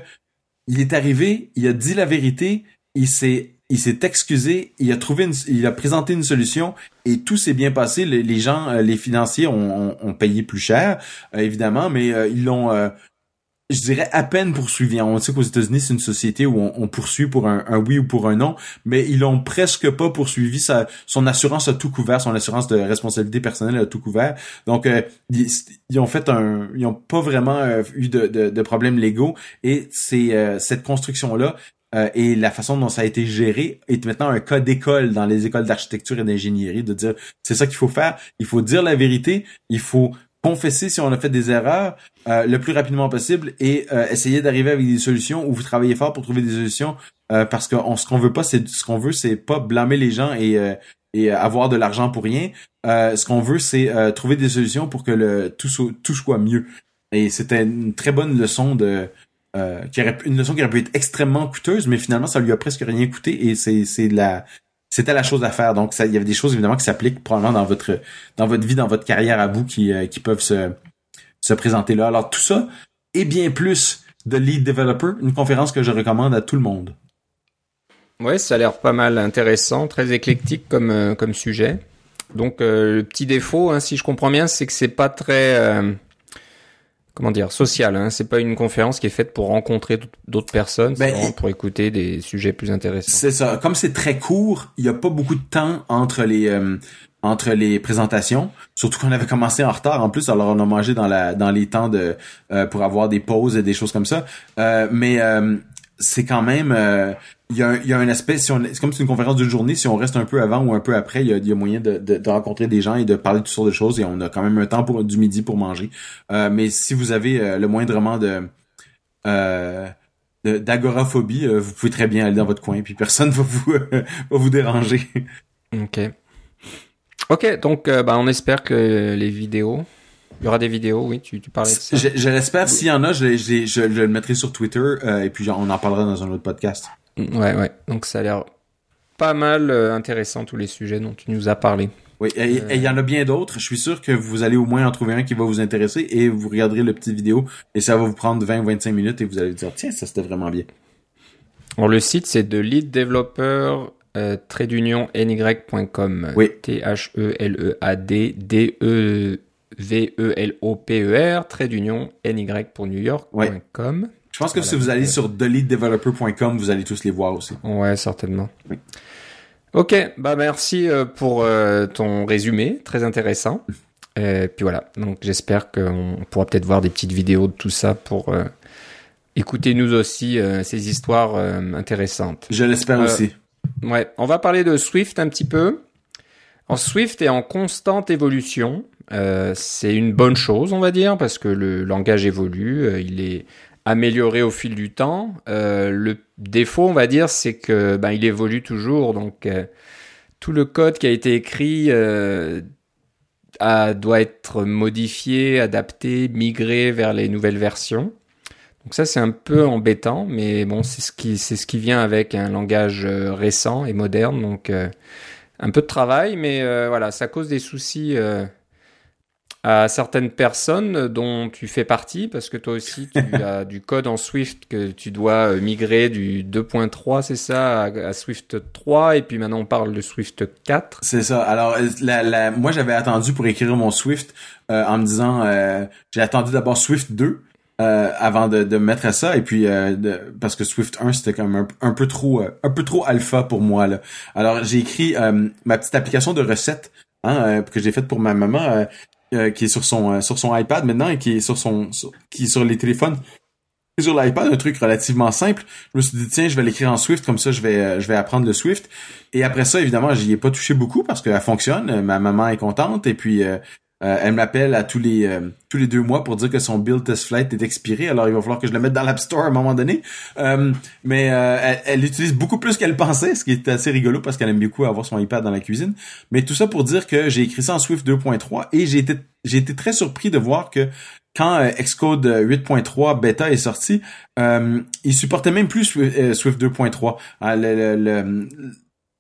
il est arrivé, il a dit la vérité, il s'est il s'est excusé, il a trouvé une, il a présenté une solution et tout s'est bien passé. Les, gens, euh, les financiers ont, ont, payé plus cher, euh, évidemment, mais euh, ils l'ont, je dirais, à peine poursuivi. On sait qu'aux États-Unis, c'est une société où on, poursuit pour un, oui ou pour un non, mais ils l'ont presque pas poursuivi. Son assurance a tout couvert, son assurance de responsabilité personnelle a tout couvert. Donc, ils, ont fait un, ils ont pas vraiment eu de, de, de problèmes légaux et c'est cette construction là euh, et la façon dont ça a été géré est maintenant un cas d'école dans les écoles d'architecture et d'ingénierie de dire c'est ça qu'il faut faire, il faut dire la vérité, il faut confesser si on a fait des erreurs euh, le plus rapidement possible et euh, essayer d'arriver avec des solutions où vous travaillez fort pour trouver des solutions parce que ce qu'on veut pas c'est ce qu'on veut c'est pas blâmer les gens et et avoir de l'argent pour rien. ce qu'on veut c'est trouver des solutions pour que le tout tout soit mieux. Et c'était une très bonne leçon de euh, qui aurait une leçon qui aurait pu être extrêmement coûteuse, mais finalement ça lui a presque rien coûté et c'est c'est la c'était la chose à faire. Donc ça, il y avait des choses évidemment qui s'appliquent probablement dans votre dans votre vie, dans votre carrière à vous qui euh, qui peuvent se se présenter là. Alors tout ça et bien plus de Lead Developer, une conférence que je recommande à tout le monde. Ouais, ça a l'air pas mal intéressant, très éclectique comme euh, comme sujet. Donc le petit défaut, hein, si je comprends bien, c'est que c'est pas très comment dire social. Hein. C'est pas une conférence qui est faite pour rencontrer d'autres personnes, c'est ben, pour écouter des sujets plus intéressants. C'est ça. Comme c'est très court, il y a pas beaucoup de temps entre les euh, entre les présentations. Surtout qu'on avait commencé en retard. En plus, alors on a mangé dans la dans les temps de euh, pour avoir des pauses et des choses comme ça. Euh, mais c'est quand même il y a, il y a un aspect, si c'est comme c'est une conférence d'une journée, si on reste un peu avant ou un peu après, il y a, moyen de, de, de, rencontrer des gens et de parler de toutes sortes de choses et on a quand même un temps pour du midi pour manger. Euh, mais si vous avez euh, le moindrement de euh, d'agoraphobie, euh, vous pouvez très bien aller dans votre coin puis personne va vous va vous déranger. Ok. Ok, donc bah, on espère que les vidéos il y aura des vidéos, oui, tu, tu parlais de ça. Je, l'espère. S'il y en a, je, je, je, le mettrai sur Twitter et puis on en parlera dans un autre podcast. Ouais, ouais. Donc ça a l'air pas mal euh, intéressant tous les sujets dont tu nous as parlé. Oui, et il y en a bien d'autres. Je suis sûr que vous allez au moins en trouver un qui va vous intéresser et vous regarderez le petit vidéo et ça va vous prendre 20 ou 25 minutes et vous allez vous dire tiens, ça c'était vraiment bien. Alors le site c'est de lead developer euh, ny.com. Oui. T-H-E-L-E-A-D D-E-V-E-L-O-P-E-R, trait d'union ny pour New York.com. Je pense que si vous allez sur deletedeveloper.com, vous allez tous les voir aussi. Ouais, certainement. Ok, bah merci euh, pour euh, ton résumé, très intéressant. Et puis voilà, donc j'espère qu'on pourra peut-être voir des petites vidéos de tout ça pour euh, écouter nous aussi ces histoires intéressantes. Je l'espère aussi. Ouais, on va parler de Swift un petit peu. En Swift est en constante évolution. c'est une bonne chose, on va dire, parce que le langage évolue. il est amélioré au fil du temps. Euh, le défaut, on va dire, c'est que ben, il évolue toujours. Donc, euh, tout le code qui a été écrit euh, doit être modifié, adapté, migré vers les nouvelles versions. Donc ça, c'est un peu embêtant, mais bon, c'est ce qui c'est ce qui vient avec un langage récent et moderne. Donc, un peu de travail, mais voilà, ça cause des soucis à certaines personnes dont tu fais partie, parce que toi aussi tu as du code en Swift que tu dois euh, migrer du 2.3, c'est ça, à, Swift 3, et puis maintenant on parle de Swift 4. C'est ça. Alors, euh, la, la, moi j'avais attendu pour écrire mon Swift euh, en me disant, j'ai attendu d'abord Swift 2. Avant de, de mettre à ça. Et puis parce que Swift 1 c'était comme un, un, peu trop un peu trop alpha pour moi là. Alors j'ai écrit ma petite application de recettes hein, que j'ai faite pour ma maman euh, qui est sur son euh, sur son iPad maintenant et qui est sur son qui est sur les téléphones. Sur l'iPad un truc relativement simple. Je me suis dit tiens je vais l'écrire en Swift comme ça je vais euh, je vais apprendre le Swift. Et après ça évidemment j'y ai pas touché beaucoup parce qu'elle fonctionne ma maman est contente. Et puis euh, elle m'appelle à tous les euh, tous les deux mois pour dire que son build test flight est expiré. Alors il va falloir que je le mette dans l'App Store à un moment donné. Euh, mais elle, elle, utilise beaucoup plus qu'elle pensait, ce qui est assez rigolo parce qu'elle aime beaucoup avoir son iPad dans la cuisine. Mais tout ça pour dire que j'ai écrit ça en Swift 2.3 et j'ai été j'ai été très surpris de voir que quand Xcode 8.3 bêta est sorti, il supportait même plus Swift 2.3. Ah, le, le,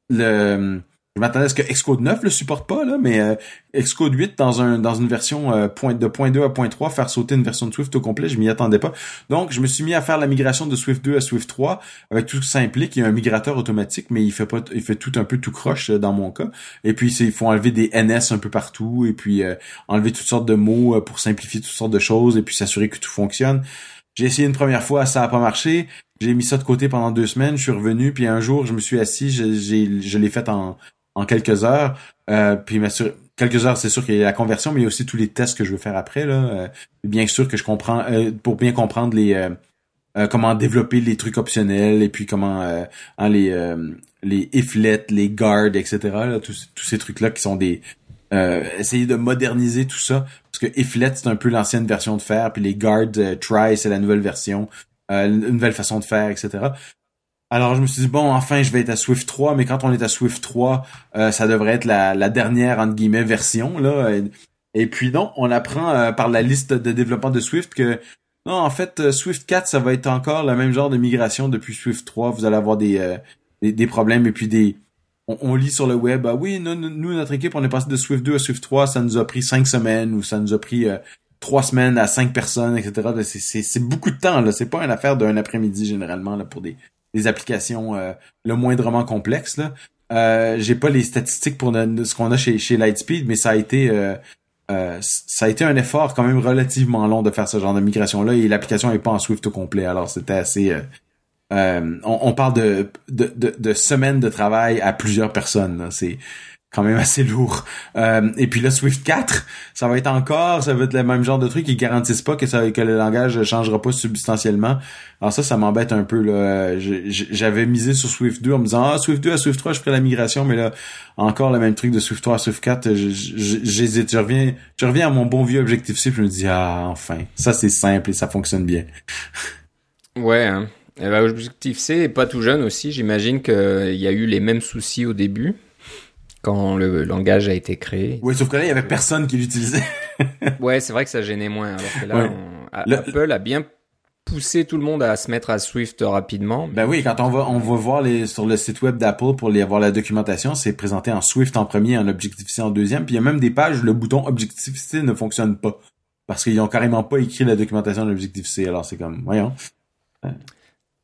le je m'attendais à ce que Xcode 9 le supporte pas, là, mais euh, Xcode 8 dans un dans une version euh, point, de point 2 à point 3, faire sauter une version de Swift au complet, je m'y attendais pas. Donc, je me suis mis à faire la migration de Swift 2 à Swift 3, avec tout ce que ça implique. Il y a un migrateur automatique, mais il fait pas il fait tout un peu tout croche euh, dans mon cas. Et puis, il faut enlever des NS un peu partout, et puis enlever toutes sortes de mots pour simplifier toutes sortes de choses, et puis s'assurer que tout fonctionne. J'ai essayé une première fois, ça a pas marché. J'ai mis ça de côté pendant deux semaines, je suis revenu, puis un jour, je me suis assis, je, je l'ai fait en, en quelques heures. Euh, puis quelques heures, c'est sûr qu'il y a la conversion, mais il y a aussi tous les tests que je veux faire après. Là. Euh, bien sûr que je comprends euh, pour bien comprendre les euh, comment développer les trucs optionnels et puis comment hein, les les iflets, les guards, etc. Là, tous, tous ces trucs là qui sont des essayer de moderniser tout ça parce que iflet c'est un peu l'ancienne version de faire puis les guards try c'est la nouvelle version une nouvelle façon de faire etc alors je me suis dit bon enfin je vais être à Swift 3 mais quand on est à Swift 3 euh, ça devrait être la, dernière entre guillemets version là. Et, puis non on apprend euh, par la liste de développement de Swift que non en fait euh, Swift 4 ça va être encore le même genre de migration depuis Swift 3 vous allez avoir des des, problèmes et puis des on, lit sur le web ah oui nous, nous notre équipe on est passé de Swift 2 à Swift 3 ça nous a pris cinq semaines ou ça nous a pris trois semaines à cinq personnes etc c'est beaucoup de temps là. C'est pas une affaire d'un après-midi généralement là pour des des applications euh, le moindrement complexes. Là. Euh, j'ai pas les statistiques pour ce qu'on a chez, chez Lightspeed, mais ça a été euh, euh, ça a été un effort quand même relativement long de faire ce genre de migration là et l'application est pas en Swift au complet. Alors c'était assez on, on, parle de, de, de, de, semaines de travail à plusieurs personnes. C'est quand même assez lourd. Euh, et puis là, Swift 4, ça va être encore, ça va être le même genre de truc qui garantissent pas que ça, que le langage changera pas substantiellement. Alors ça, ça m'embête un peu là. J'avais misé sur Swift 2 en me disant ah Swift 2 à Swift 3, je ferai la migration, mais là encore le même truc de Swift 3 à Swift 4, j'hésite. Je reviens, je reviens à mon bon vieux objectif C, je me dis ah enfin, ça c'est simple et ça fonctionne bien. Ouais. Hein. Ben, objectif C est pas tout jeune aussi. J'imagine qu'il y a eu les mêmes soucis au début quand le langage a été créé. Oui, sauf que là, il y avait personne qui l'utilisait. ouais, c'est vrai que ça gênait moins. Alors que là, Apple a bien poussé tout le monde à se mettre à Swift rapidement. Ben oui, quand on va on va voir les sur le site web d'Apple pour les avoir la documentation, c'est présenté en Swift en premier, en Objective-C en deuxième, puis il y a même des pages où le bouton Objective-C ne fonctionne pas parce qu'ils ont carrément pas écrit la documentation d'Objective-C. Alors c'est comme voyons.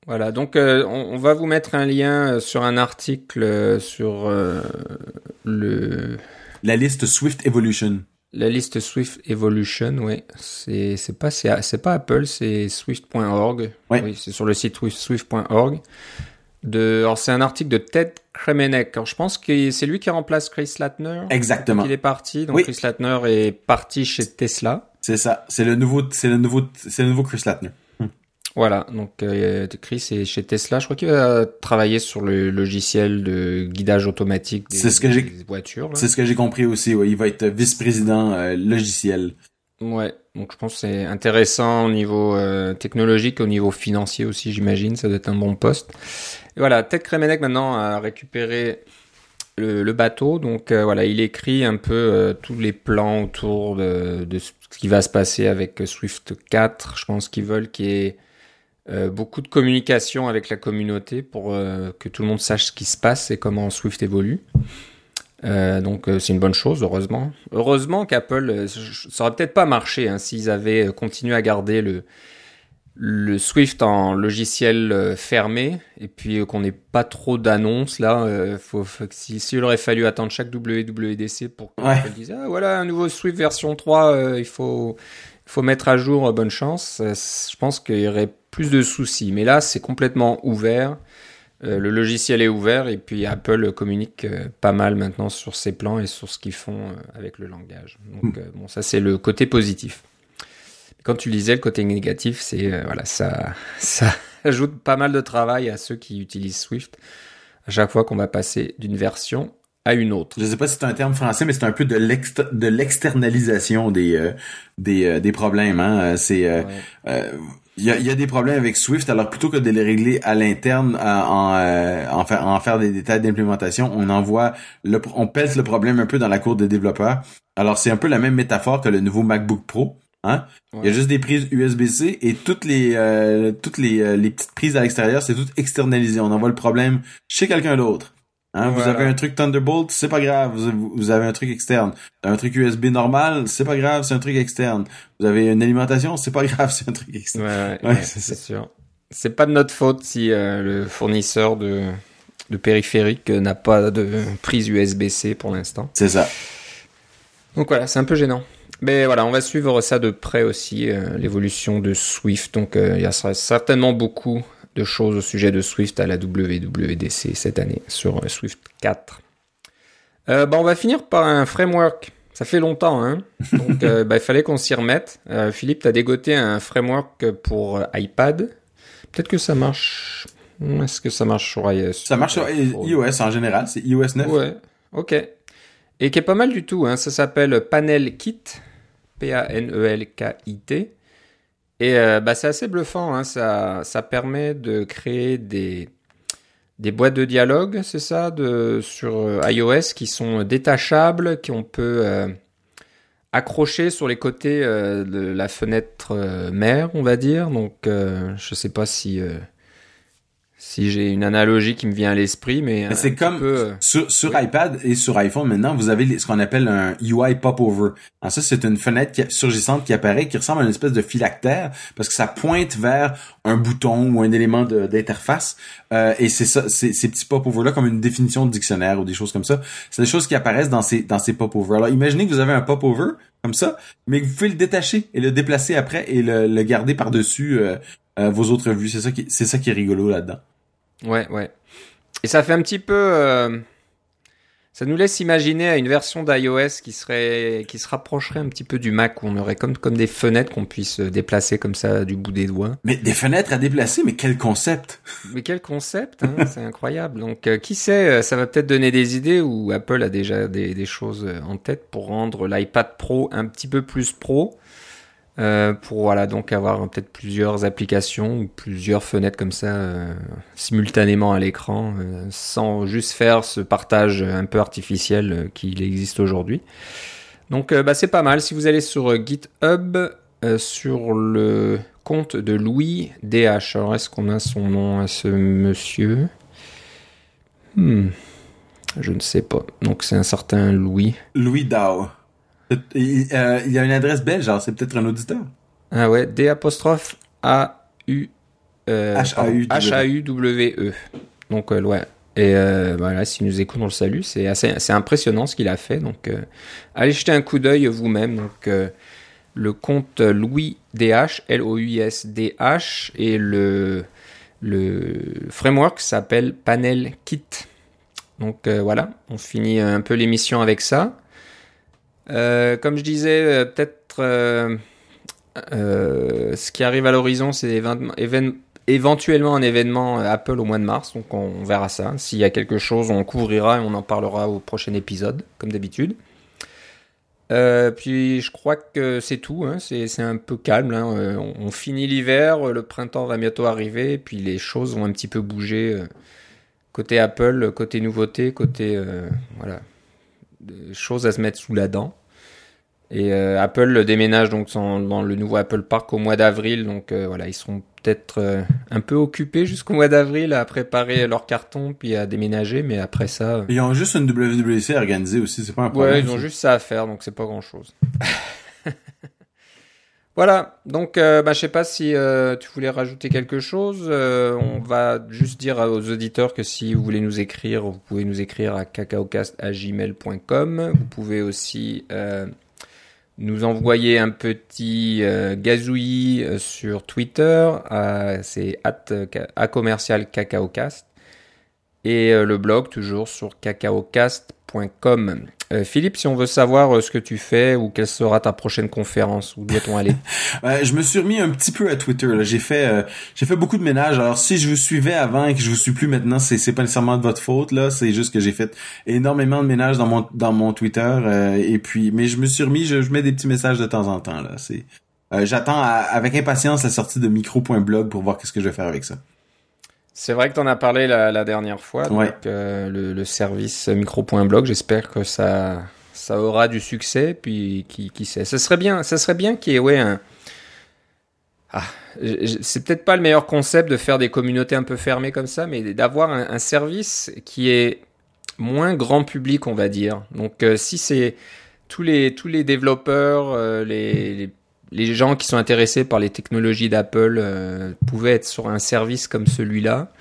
Voilà, donc euh, on, va vous mettre un lien euh, sur un article euh, sur le... La liste Swift Evolution. La liste Swift Evolution, oui. C'est, c'est pas, c'est, pas Apple, c'est swift.org. Oui, c'est sur le site swift.org. De, alors c'est un article de Ted Kremenek. Alors je pense que c'est lui qui remplace Chris Latner. Exactement. Il est parti. Donc Chris Latner est parti chez Tesla. C'est ça. C'est le nouveau, c'est le nouveau, c'est le nouveau Chris Latner. Voilà, donc euh, Chris est chez Tesla. Je crois qu'il va travailler sur le logiciel de guidage automatique des, ce que voitures. C'est ce que j'ai compris aussi. Ouais. Il va être vice-président euh, logiciel. Ouais, donc je pense que c'est intéressant au niveau euh, technologique, au niveau financier aussi, j'imagine. Ça doit être un bon poste. Et voilà, Ted Kremenek maintenant a récupéré le, bateau. Donc voilà, il écrit un peu tous les plans autour de, de, ce qui va se passer avec Swift 4. Je pense qu'ils veulent qu'il y ait euh, beaucoup de communication avec la communauté pour euh, que tout le monde sache ce qui se passe et comment Swift évolue. Euh, donc c'est une bonne chose, heureusement. Heureusement qu'Apple, ça aurait peut-être pas marché hein, s'ils avaient continué à garder le, le Swift en logiciel fermé et puis qu'on n'ait pas trop d'annonces là. faut, s'il aurait fallu attendre chaque WWDC pour qu'on dise ah voilà un nouveau Swift version 3, il faut il faut mettre à jour bonne chance. Je pense qu'il y aurait plus de soucis. Mais là, c'est complètement ouvert. Euh, le logiciel est ouvert et puis Apple communique euh, pas mal maintenant sur ses plans et sur ce qu'ils font euh, avec le langage. Donc hmm. bon, ça c'est le côté positif. Quand tu lisais le côté négatif, c'est voilà, ça, ça ajoute pas mal de travail à ceux qui utilisent Swift à chaque fois qu'on va passer d'une version à une autre. Je sais pas si c'est un terme français, mais c'est un peu de l'externalisation des des, des problèmes. Hein. C'est il y a, y a, des problèmes avec Swift, alors plutôt que de les régler à l'interne euh, en, euh, en, faire, en faire des détails d'implémentation, on envoie le, on pèse le problème un peu dans la cour des développeurs. Alors c'est un peu la même métaphore que le nouveau MacBook Pro. Hein? Il y a juste des prises USB-C et toutes les euh, toutes les, les petites prises à l'extérieur, c'est tout externalisé. On envoie le problème chez quelqu'un d'autre. Hein, Vous avez un truc Thunderbolt, c'est pas grave. Vous, avez un truc externe. Un truc USB normal, c'est pas grave, c'est un truc externe. Vous avez une alimentation, c'est pas grave, c'est un truc externe. Ouais, ouais, c'est sûr. C'est pas de notre faute si euh, le fournisseur de, de périphérique n'a pas de prise USB-C pour l'instant. C'est ça. Donc voilà, c'est un peu gênant. Mais voilà, on va suivre ça de près aussi, euh, l'évolution de Swift. Donc euh, il y a certainement beaucoup de choses au sujet de Swift à la WWDC cette année sur euh, Swift 4. Euh, bah, on va finir par un framework. Ça fait longtemps, hein Donc bah, il fallait qu'on s'y remette. Philippe, tu as dégoté un framework pour iPad. Peut-être que ça marche. Est-ce que ça marche sur iOS? Ça marche sur iOS en général, c'est iOS 9. Ouais, ok. Et qui est pas mal du tout. Hein. Ça s'appelle Panel Kit. P-A-N-E-L-K-I-T. Et euh, bah, c'est assez bluffant. Hein. Ça, permet de créer des, boîtes de dialogue, c'est ça, de, sur euh, iOS qui sont détachables, qu'on peut euh, accrocher sur les côtés de la fenêtre mère, on va dire. Donc, je sais pas si si j'ai une analogie qui me vient à l'esprit, mais, c'est comme euh, sur, sur iPad et sur iPhone maintenant, vous avez ce qu'on appelle un UI popover. Alors ça, c'est une fenêtre surgissante qui apparaît, qui ressemble à une espèce de phylactère parce que ça pointe vers un bouton ou un élément d'interface. Euh, et c'est ça, ces petits popovers là comme une définition de dictionnaire ou des choses comme ça. C'est des choses qui apparaissent dans ces dans ces popovers. Alors imaginez que vous avez un popover comme ça, mais que vous pouvez le détacher et le déplacer après et le, le garder par dessus. Euh, euh, vos autres vues. C'est ça qui, c'est ça qui est rigolo là-dedans. Ouais, ouais. Et ça fait un petit peu, euh, ça nous laisse imaginer à une version d'iOS qui serait, qui se rapprocherait un petit peu du Mac où on aurait comme, comme des fenêtres qu'on puisse déplacer comme ça du bout des doigts. Mais des fenêtres à déplacer, mais quel concept Mais quel concept, hein, c'est incroyable. Donc euh, qui sait, ça va peut-être donner des idées ou Apple a déjà des, des choses en tête pour rendre l'iPad Pro un petit peu plus pro. Euh, pour voilà donc avoir peut-être plusieurs applications ou plusieurs fenêtres comme ça euh, simultanément à l'écran euh, sans juste faire ce partage un peu artificiel qu'il existe aujourd'hui. Donc bah, c'est pas mal. Si vous allez sur GitHub sur le compte de Louis DH, alors est-ce qu'on a son nom à ce monsieur? Hmm. Je ne sais pas. Donc c'est un certain Louis. Louis Dao. Il, euh, il y a une adresse belge, alors c'est peut-être un auditeur. Ah ouais, D apostrophe A U euh, H A U W E. Donc euh, ouais. Et euh, voilà, s'il nous écoute, on le salue. C'est assez, impressionnant ce qu'il a fait. Donc allez jeter un coup d'œil vous-même. Donc le compte Louis DH, L O U S D H et le le framework s'appelle Panel Kit. Donc voilà, on finit un peu l'émission avec ça. Euh, comme je disais, euh, peut-être euh, ce qui arrive à l'horizon, c'est éventuellement un événement Apple au mois de mars, donc on, verra ça. S'il y a quelque chose, on couvrira et on en parlera au prochain épisode, comme d'habitude. puis je crois que c'est tout, hein. c'est un peu calme. Hein. On, finit l'hiver, le printemps va bientôt arriver, puis les choses vont un petit peu bouger côté Apple, côté nouveauté, côté voilà, choses à se mettre sous la dent. Et euh, Apple déménage donc dans le nouveau Apple Park au mois d'avril, donc euh, voilà, ils seront peut-être euh, un peu occupés jusqu'au mois d'avril à préparer leur carton puis à déménager, mais après ça. Ils ont juste une WWC à organiser aussi, c'est pas un problème. Ouais, ils ont juste ça à faire, donc c'est pas grand chose. voilà, donc bah, je sais pas si tu voulais rajouter quelque chose. on va juste dire aux auditeurs que si vous voulez nous écrire, vous pouvez nous écrire à cacaocast@gmail.com. Vous pouvez aussi nous envoyer un petit euh, gazouillis euh, sur Twitter, c'est à commercial cacaocast, et euh, le blog toujours sur cacaocast.com. Euh, Philippe, si on veut savoir euh, ce que tu fais ou quelle sera ta prochaine conférence, où doit-on aller? Je me suis remis un petit peu à Twitter. J'ai fait, euh, j'ai fait beaucoup de ménage. Alors si je vous suivais avant et que je vous suis plus maintenant, c'est, c'est pas nécessairement de votre faute là. C'est juste que j'ai fait énormément de ménage dans mon dans mon Twitter. et puis, mais je me suis remis. Je, mets des petits messages de temps en temps là. C'est, j'attends avec impatience la sortie de micro.blog pour voir qu'est-ce que je vais faire avec ça. C'est vrai que tu en as parlé la, dernière fois, ouais. euh, le, le, service micro.blog. J'espère que ça, ça aura du succès. Puis qui, qui sait, ça serait bien, ça serait bien qu'il y ait ouais un. Ah, c'est peut-être pas le meilleur concept de faire des communautés un peu fermées comme ça, mais d'avoir un, un, service qui est moins grand public, on va dire. Donc euh, si c'est tous les tous les développeurs, euh, les, les, les gens qui sont intéressés par les technologies d'Apple euh, pouvaient être sur un service comme celui-là,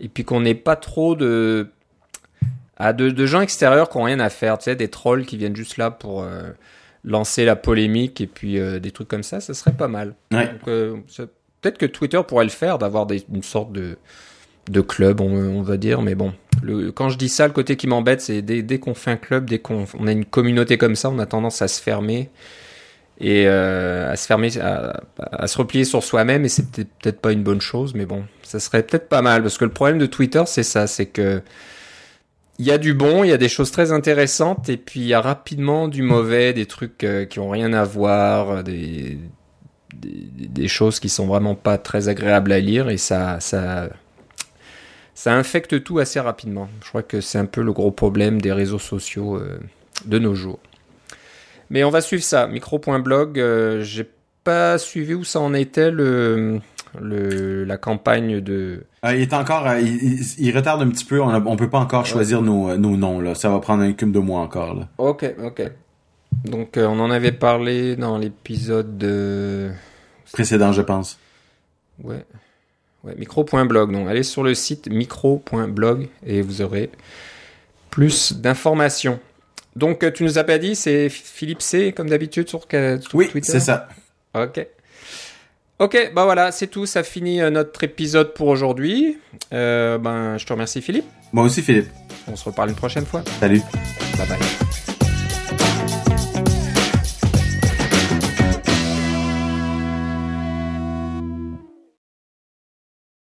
et puis qu'on n'ait pas trop de à de, de gens extérieurs qui ont rien à faire, tu sais, des trolls qui viennent juste là pour euh, lancer la polémique et puis euh, des trucs comme ça, ça serait pas mal. Ouais. Peut-être que Twitter pourrait le faire, d'avoir des- une sorte de de club, on, on va dire, mais bon. Le, quand je dis ça, le côté qui m'embête, c'est dès, dès qu'on fait un club, dès qu'on on a une communauté comme ça, on a tendance à se fermer et euh, à se fermer, à, se replier sur soi-même, et c'est peut-être pas une bonne chose, mais bon, ça serait peut-être pas mal, parce que le problème de Twitter, c'est ça, c'est que il y a du bon, il y a des choses très intéressantes, et puis il y a rapidement du mauvais, des trucs euh, qui ont rien à voir, des, des, choses qui sont vraiment pas très agréables à lire, et ça, ça, ça infecte tout assez rapidement. Je crois que c'est un peu le gros problème des réseaux sociaux euh, de nos jours. Mais on va suivre ça. Micro.blog, euh, j'ai pas suivi où ça en était le, le la campagne de. Euh, il est encore, euh, il, il- il retarde un petit peu. On, a- on peut pas encore choisir nos, euh, nos noms là. Ça va prendre un cum de mois encore là. Ok, ok. Donc on en avait parlé dans l'épisode de. Précédent, je pense. Ouais. Ouais, micro.blog. Donc allez sur le site micro.blog et vous aurez plus d'informations. Donc euh, tu nous as pas dit, c'est Philippe C comme d'habitude sur, sur Oui, Twitter. c'est ça. Ok. Ok, bah voilà, c'est tout. Ça finit euh, notre épisode pour aujourd'hui. Euh, ben, je te remercie Philippe. Moi aussi, Philippe. On se reparle une prochaine fois. Salut. Bye bye.